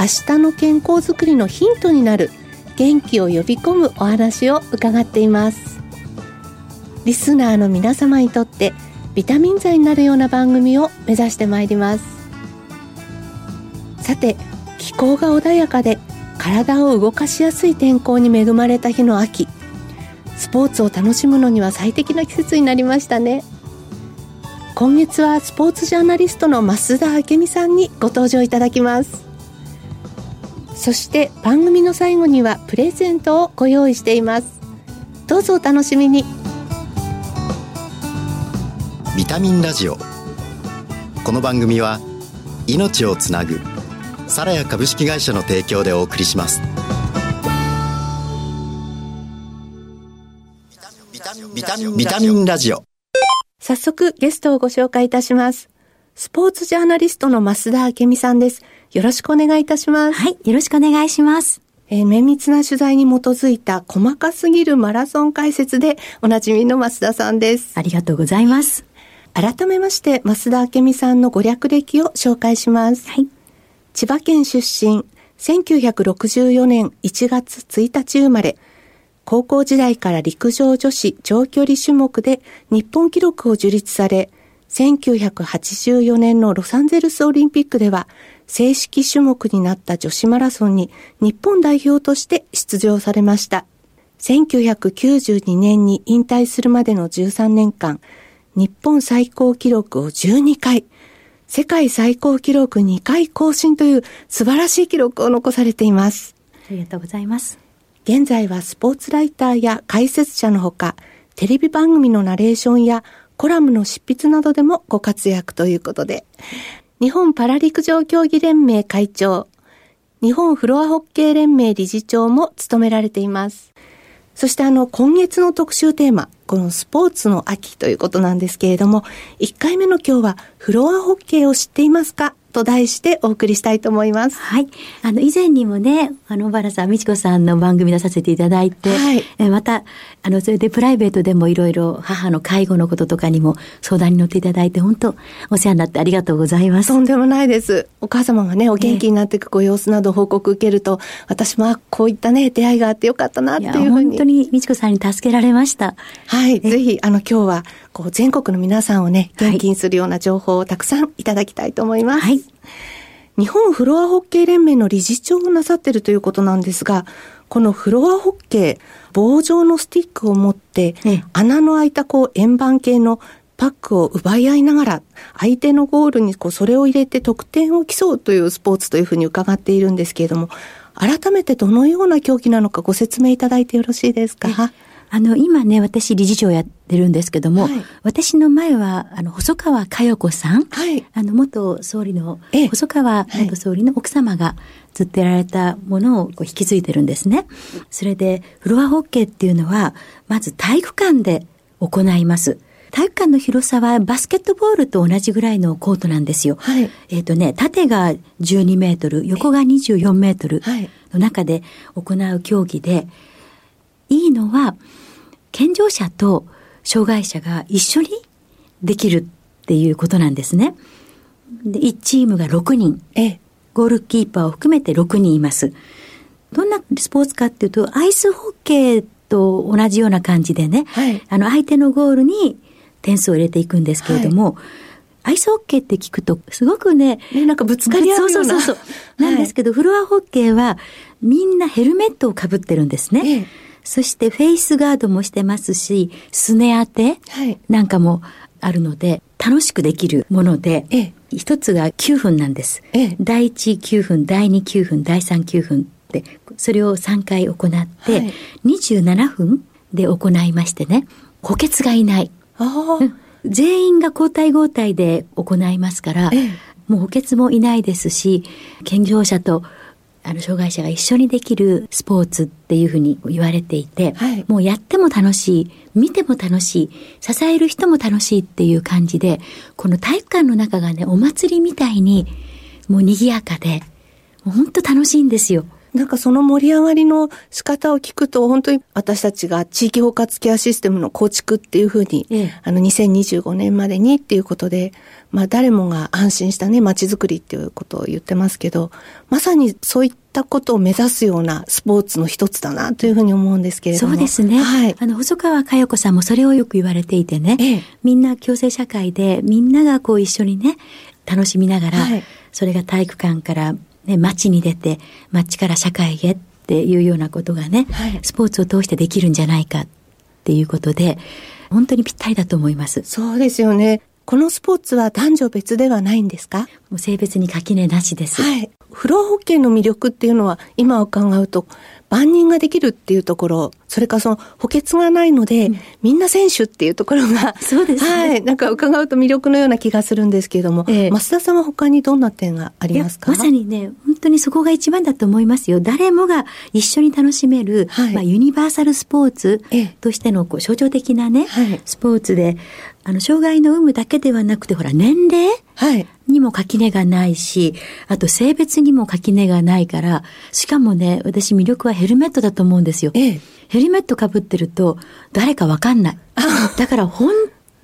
明日の健康づくりのヒントになる元気を呼び込むお話を伺っています。リスナーの皆様にとってビタミン剤になるような番組を目指してまいります。さて気候が穏やかで体を動かしやすい天候に恵まれた日の秋。スポーツを楽しむのには最適な季節になりましたね。今月はスポーツジャーナリストの増田明美さんにご登場いただきます。そして番組の最後にはプレゼントをご用意しています。どうぞお楽しみに。ビタミンラジオ。この番組は命をつなぐサラヤ株式会社の提供でお送りします。ビタミンラジオ。早速ゲストをご紹介いたしますスポーツジャーナリストの増田明美さんですよろしくお願いいたしますはいよろしくお願いしますえー、綿密な取材に基づいた細かすぎるマラソン解説でおなじみの増田さんです。ありがとうございます。改めまして、増田明美さんのご略歴を紹介します。はい。千葉県出身、1964年1月1日生まれ、高校時代から陸上女子長距離種目で日本記録を樹立され、1984年のロサンゼルスオリンピックでは正式種目になった女子マラソンに日本代表として出場されました。1992年に引退するまでの13年間、日本最高記録を12回、世界最高記録2回更新という素晴らしい記録を残されています。ありがとうございます。現在はスポーツライターや解説者のほか、テレビ番組のナレーションやコラムの執筆などでもご活躍ということで、日本パラ陸上競技連盟会長、日本フロアホッケー連盟理事長も務められています。そしてあの、今月の特集テーマ、このスポーツの秋ということなんですけれども、1回目の今日はフロアホッケーを知っていますか？と題してお送りしたいと思います。はい。あの、以前にもね、あの、小原さん、美智子さんの番組出させていただいて、はい、えまた、あの、それでプライベートでもいろいろ母の介護のこととかにも相談に乗っていただいて、本当お世話になってありがとうございます。とんでもないです。お母様がね、お元気になっていくご様子など報告受けると、私もこういったね、出会いがあってよかったなっていうふうに。本当に美智子さんに助けられました。はい。ぜひ、あの、今日は、こう、全国の皆さんをね、元気にするような情報をたくさんいただきたいと思います。はい。日本フロアホッケー連盟の理事長をなさっているということなんですが、このフロアホッケー、棒状のスティックを持って、穴の開いたこう円盤系のパックを奪い合いながら、相手のゴールにこうそれを入れて得点を競うというスポーツというふうに伺っているんですけれども、改めてどのような競技なのかご説明いただいてよろしいですか？あの、今ね、私理事長やってるんですけども、はい、私の前は、あの、細川佳代子さん、はい、あの、元総理の、細川元総理の奥様がずっとやられたものをこう引き継いでるんですね。それで、フロアホッケーっていうのは、まず体育館で行います。体育館の広さはバスケットボールと同じぐらいのコートなんですよ。はい、えっ、とね、縦が12メートル、横が24メートルの中で行う競技で、いいのは、健常者と障害者が一緒にできるっていうことなんですね。で、1チームが6人。えゴールキーパーを含めて6人います。どんなスポーツかっていうと、アイスホッケーと同じような感じでね、はい、あの、相手のゴールに点数を入れていくんですけれども、はいアイスホッケーって聞くと、すごくね、ねなんかぶつかり合うような。そうそうそう。なんですけど、フロアホッケーは、みんなヘルメットをかぶってるんですね。ええ、そしてフェイスガードもしてますし、すね当てなんかもあるので、楽しくできるもので、ええ、一つが9分なんです。ええ、第1 9分、第2 9分、第3 9分って、それを3回行って、はい、27分で行いましてね、補欠がいない。全員が交代交代で行いますから、ええ、もう補欠もいないですし、健常者とあの、障害者が一緒にできるスポーツっていうふうに言われていて、はい、もうやっても楽しい、見ても楽しい、支える人も楽しいっていう感じで、この体育館の中がね、お祭りみたいに、もう賑やかで、もう本当楽しいんですよ。なんかその盛り上がりの仕方を聞くと、本当に私たちが地域包括ケアシステムの構築っていうふうに、ええ、あの2025年までにっていうことで、まあ誰もが安心したね、街づくりっていうことを言ってますけど、まさにそういったことを目指すようなスポーツの一つだなというふうに思うんですけれども。そうですね。はい。あの、細川佳代子さんもそれをよく言われていてね、ええ、みんな共生社会で、みんながこう一緒にね、楽しみながら、はい、それが体育館からね、街に出て、街から社会へっていうようなことがね、はい、スポーツを通してできるんじゃないかっていうことで、本当にぴったりだと思います。そうですよね。このスポーツは男女別ではないんですか？もう性別に垣根なしです。はい。フロアホッケーの魅力っていうのは今伺うと万人ができるっていうところ、それからその補欠がないので、うん、みんな選手っていうところが、そうですね。はい。なんか伺うと魅力のような気がするんですけれども、えー、増田さんは他にどんな点がありますか？まさにね、本当にそこが一番だと思いますよ。誰もが一緒に楽しめる、はい、まあユニバーサルスポーツとしてのこう象徴的なね、はい、スポーツで、あの、障害の有無だけではなくて、ほら、年齢はい。にも垣根がないし、あと性別にも垣根がないから、しかもね、私魅力はヘルメットだと思うんですよ。ええ、ヘルメットかぶってると、誰かわかんない。だから本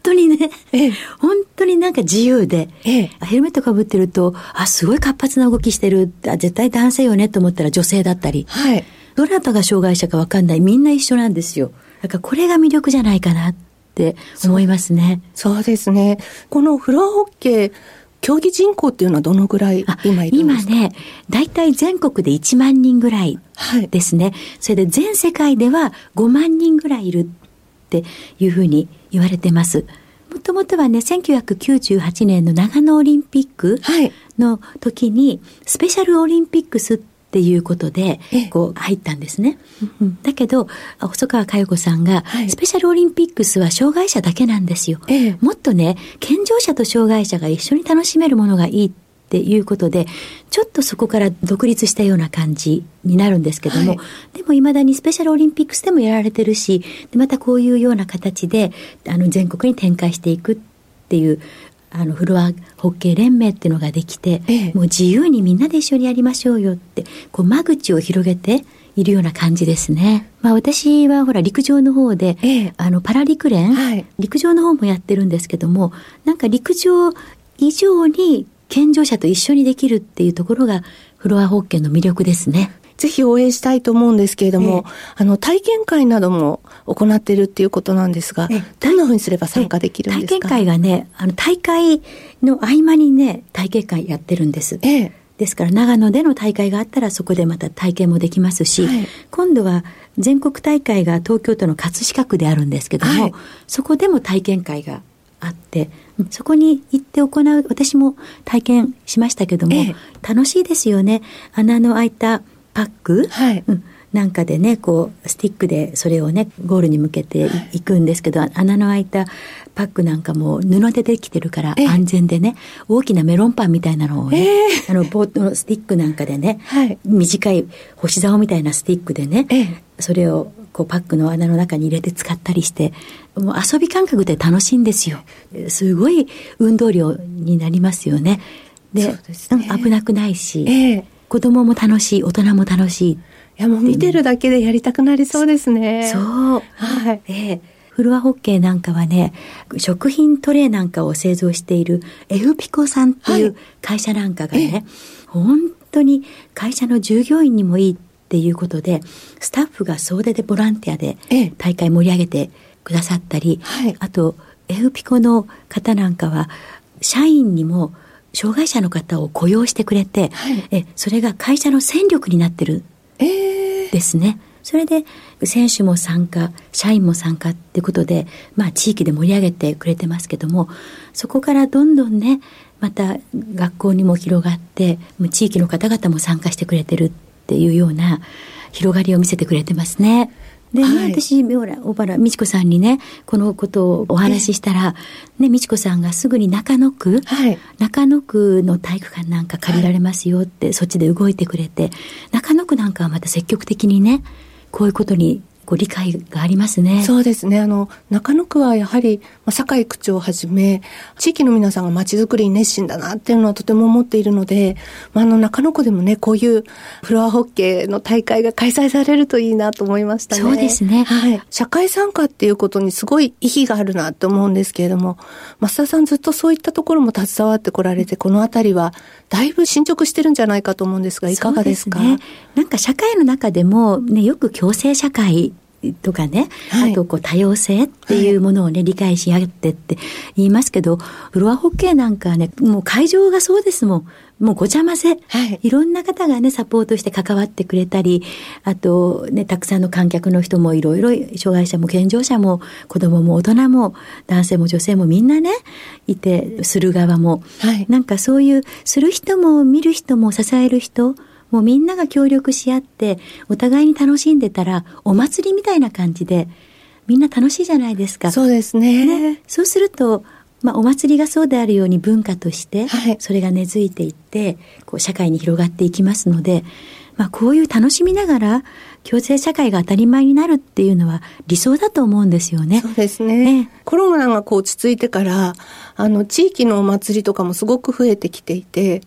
当にね、ええ、本当になんか自由で、ええ、ヘルメットかぶってると、あ、すごい活発な動きしてる。あ絶対男性よねと思ったら女性だったり。はい。どなたが障害者かわかんない。みんな一緒なんですよ。だからこれが魅力じゃないかなって思いますね。そうですね。このフロアホッケー、競技人口っていうのはどのぐらい今いるんですか？今ね、大体全国で1万人ぐらいですね。はい、それで全世界では5万人ぐらいいるっていうふうに言われてます。もともとはね、1998年の長野オリンピックの時に、スペシャルオリンピックスってっていうことで、こう入ったんですね。だけど、細川佳代子さんが、スペシャルオリンピックスは障害者だけなんですよ。もっとね、健常者と障害者が一緒に楽しめるものがいいっていうことで、ちょっとそこから独立したような感じになるんですけども、はい、でも未だにスペシャルオリンピックスでもやられてるし、またこういうような形で、あの、全国に展開していくっていうあのフロアホッケー連盟っていうのができて、ええ、もう自由にみんなで一緒にやりましょうよってこう間口を広げているような感じですね。まあ私はほら陸上の方で、ええ、あのパラ陸連、はい、陸上の方もやってるんですけども、なんか陸上以上に健常者と一緒にできるっていうところがフロアホッケーの魅力ですね。ぜひ応援したいと思うんですけれども、えあの、体験会なども行っているっていうことなんですが、えどんなふうにすれば参加できるんですか？体験会がね、あの、大会の合間にね、体験会やってるんです。ええ。ですから長野での大会があったらそこでまた体験もできますし、はい、今度は全国大会が東京都の葛飾区であるんですけども、はい、そこでも体験会があって、そこに行って行う、私も体験しましたけども、ええ、楽しいですよね。穴の開いたパック、はい。うん、なんかでねこうスティックでそれをねゴールに向けていくんですけど、はい、穴の開いたパックなんかも布でできてるから安全でね、大きなメロンパンみたいなのをね、えー、あのボートのスティックなんかでね、はい、短い干し竿みたいなスティックでね、えー、それをこうパックの穴の中に入れて使ったりしてもう遊び感覚で楽しいんですよ。すごい運動量になりますよね。で、ね、危なくないし、えー子供も楽しい、大人も楽しい。いや、もう見てるだけでやりたくなりそうですね。そう。はい。ええフロアホッケーなんかはね、食品トレーなんかを製造しているエフピコさんっていう会社なんかがね、はい、本当に会社の従業員にもいいっていうことで、スタッフが総出でボランティアで大会盛り上げてくださったり、はい、あと、エフピコの方なんかは、社員にも障害者の方を雇用してくれて、はい、えそれが会社の戦力になってるですね。えー、それで選手も参加社員も参加っていうことで、まあ、地域で盛り上げてくれてますけどもそこからどんどんねまた学校にも広がって地域の方々も参加してくれてるっていうような広がりを見せてくれてますね。でね、はい、私、小原美智子さんにね、このことをお話ししたら、ね、美智子さんがすぐに中野区、はい、中野区の体育館なんか借りられますよって、はい、そっちで動いてくれて、中野区なんかはまた積極的にね、こういうことにご理解がありますね。そうですね。あの、中野区はやはり、まあ、酒井区長をはじめ、地域の皆さんが街づくりに熱心だなっていうのはとても思っているので、まあ、あの、中野区でもね、こういうフロアホッケーの大会が開催されるといいなと思いましたね。そうですね。はい。社会参加っていうことにすごい意義があるなと思うんですけれども、増田さんずっとそういったところも携わってこられて、このあたりはだいぶ進捗してるんじゃないかと思うんですが、いかがですか？ね。なんか社会の中でもね、よく共生社会とかね、はい、あとこう多様性っていうものをね、理解し合ってって言いますけど、フロアホッケーなんかね、もう会場がそうですもん。もうごちゃ混ぜ、はい、いろんな方がね、サポートして関わってくれたり、あとね、たくさんの観客の人もいろいろ、障害者も健常者も、子供も大人も、男性も女性もみんなね、いて、する側も、はい、なんかそういう、する人も見る人も支える人、もうみんなが協力し合って、お互いに楽しんでたら、お祭りみたいな感じで、みんな楽しいじゃないですか。そうですね。ねそうすると、まあ、お祭りがそうであるように文化として、それが根付いていって、こう、社会に広がっていきますので、まあ、こういう楽しみながら、共生社会が当たり前になるっていうのは理想だと思うんですよね。そうですね。ねコロナがこう落ち着いてから、あの、地域のお祭りとかもすごく増えてきていて、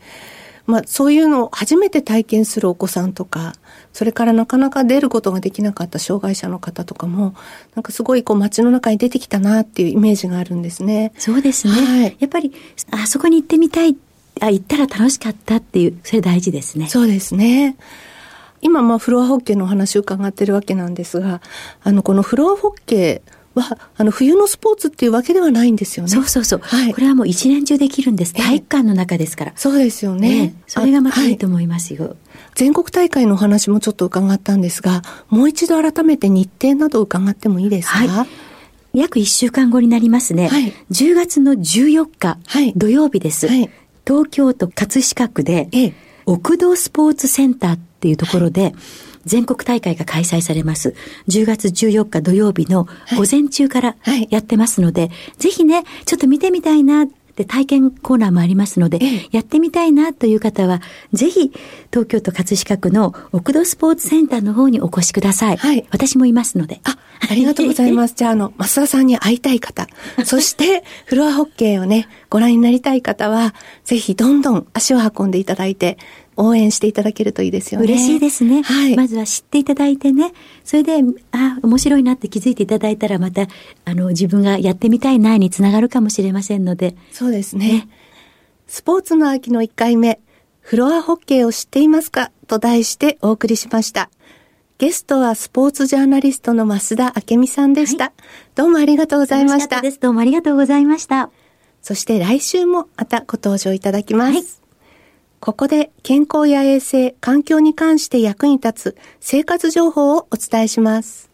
まあ、そういうのを初めて体験するお子さんとか、それからなかなか出ることができなかった障害者の方とかも、なんかすごいこう街の中に出てきたなっていうイメージがあるんですね。そうですね。はい、やっぱり、あそこに行ってみたい、あ、行ったら楽しかったっていう、それ大事ですね。そうですね。今、まあ、フロアホッケーのお話を伺ってるわけなんですが、あの、このフロアホッケー、は、あの、冬のスポーツっていうわけではないんですよね。そうそうそう。はい、これはもう一年中できるんです。体育館の中ですから。そうですよね。それがまたいいと思いますよ。はい、全国大会のお話もちょっと伺ったんですが、もう一度改めて日程など伺ってもいいですか？はい約1週間後になりますね。はい、10月の14日、はい、土曜日です。はい、東京都葛飾区で、ええ、奥道スポーツセンターっていうところで、はい全国大会が開催されます。10月14日土曜日の午前中からやってますので、はいはい、ぜひね、ちょっと見てみたいなって体験コーナーもありますので、ええ、やってみたいなという方は、ぜひ、東京都葛飾区の奥戸スポーツセンターの方にお越しください。はい。私もいますので。あ、ありがとうございます。じゃあ、あの、増田さんに会いたい方、そして、フロアホッケーをね、ご覧になりたい方は、ぜひ、どんどん足を運んでいただいて、応援していただけるといいですよね。嬉しいですね。はい。まずは知っていただいてね、それで、あ、面白いなって気づいていただいたら、また、あの、自分がやってみたいなにつながるかもしれませんので。そうですね。ねスポーツの秋の1回目、フロアホッケーを知っていますかと題してお送りしました。ゲストはスポーツジャーナリストの増田明美さんでした、はい、どうもありがとうございました。どうもありがとうございました。そして来週もまたご登場いただきます。はいここで健康や衛生、環境に関して役に立つ生活情報をお伝えします。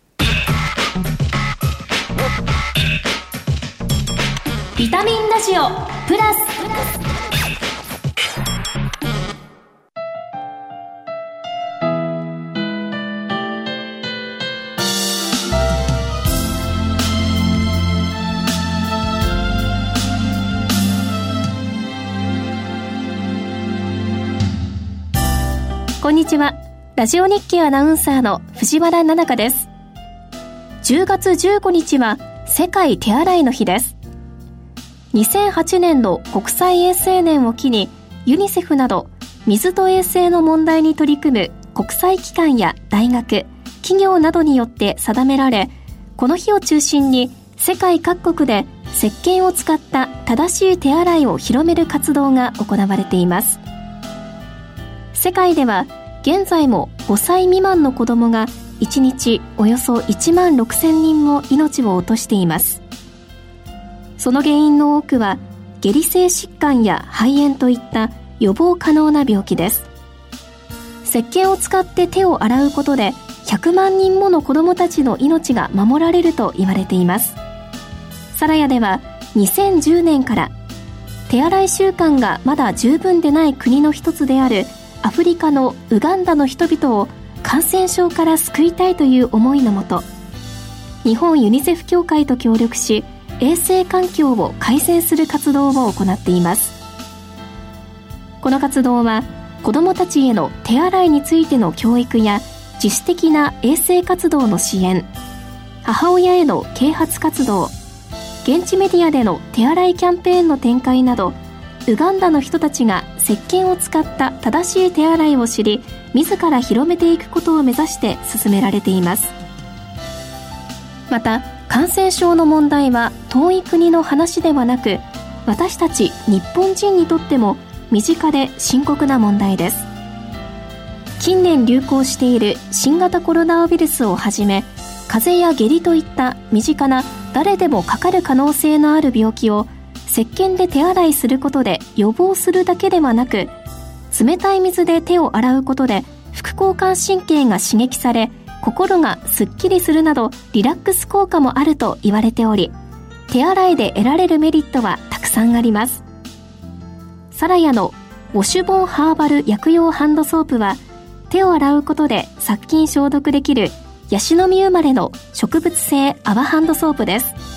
ビタミンラジオプラスこんにちは。ラジオ日経アナウンサーの藤原奈々香です。10月15日は世界手洗いの日です。2008年の国際衛生年を機にユニセフなど水と衛生の問題に取り組む国際機関や大学、企業などによって定められ、この日を中心に世界各国で石鹸を使った正しい手洗いを広める活動が行われています。世界では現在も5歳未満の子どもが1日およそ1万6000人も命を落としています。その原因の多くは下痢性疾患や肺炎といった予防可能な病気です。石鹸を使って手を洗うことで100万人もの子どもたちの命が守られると言われています。サラヤでは2010年から手洗い習慣がまだ十分でない国の一つであるアフリカのウガンダの人々を感染症から救いたいという思いのもと日本ユニセフ協会と協力し衛生環境を改善する活動を行っています。この活動は子どもたちへの手洗いについての教育や自主的な衛生活動の支援母親への啓発活動現地メディアでの手洗いキャンペーンの展開などウガンダの人たちが石鹸を使った正しい手洗いを知り自ら広めていくことを目指して進められています。また感染症の問題は遠い国の話ではなく私たち日本人にとっても身近で深刻な問題です。近年流行している新型コロナウイルスをはじめ風邪や下痢といった身近な誰でもかかる可能性のある病気を石鹸で手洗いすることで予防するだけではなく冷たい水で手を洗うことで副交感神経が刺激され心がすっきりするなどリラックス効果もあると言われており手洗いで得られるメリットはたくさんあります。サラヤのウォシュボンハーバル薬用ハンドソープは手を洗うことで殺菌消毒できるヤシの実生まれの植物性泡ハンドソープです。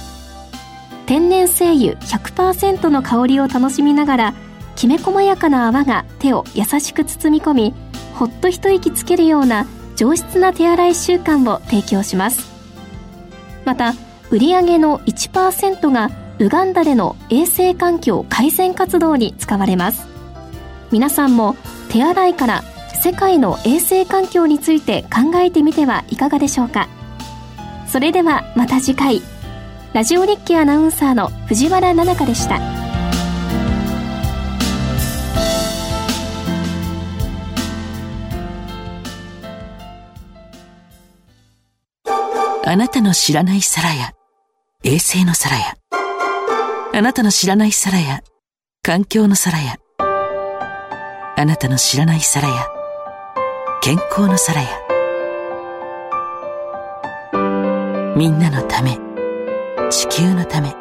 天然精油100%の香りを楽しみながらきめ細やかな泡が手を優しく包み込みほっと一息つけるような上質な手洗い習慣を提供します。また売上の1%がウガンダでの衛生環境改善活動に使われます。皆さんも手洗いから世界の衛生環境について考えてみてはいかがでしょうか。それではまた次回。ラジオ日記アナウンサーの藤原奈々香でした。あなたの知らない皿や衛星の皿やあなたの知らない皿や環境の皿やあなたの知らない皿や健康の皿やみんなのため。地球のため。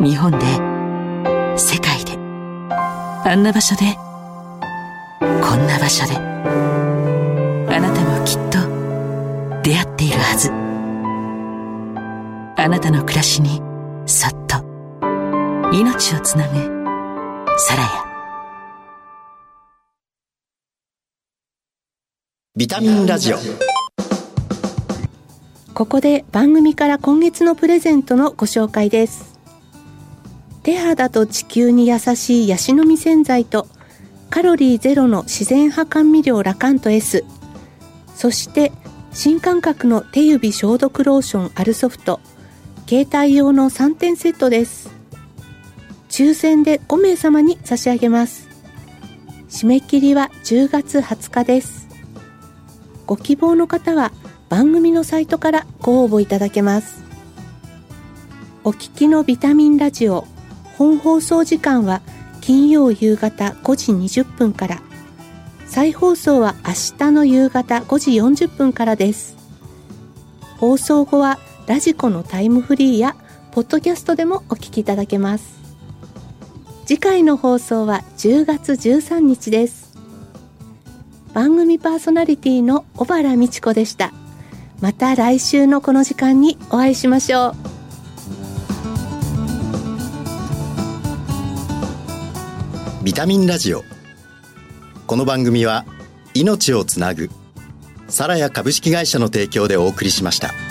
日本で世界で。あんな場所でこんな場所で。あなたもきっと出会っているはず。あなたの暮らしにそっと命をつなぐサラヤ。ビタミンラジオ。ここで番組から今月のプレゼントのご紹介です。手肌と地球に優しいヤシの実洗剤とカロリーゼロの自然派甘味料ラカント S そして新感覚の手指消毒ローションアルソフト携帯用の3点セットです。抽選で5名様に差し上げます。締め切りは10月20日です。ご希望の方は番組のサイトからご応募いただけます。お聞きのビタミンラジオ本放送時間は金曜夕方5時20分から。再放送は明日の夕方5時40分からです。放送後はラジコのタイムフリーやポッドキャストでもお聞きいただけます。次回の放送は10月13日です。番組パーソナリティの小原美智子でした。また来週のこの時間にお会いしましょうビタミンラジオこの番組は命をつなぐサラヤ株式会社の提供でお送りしました。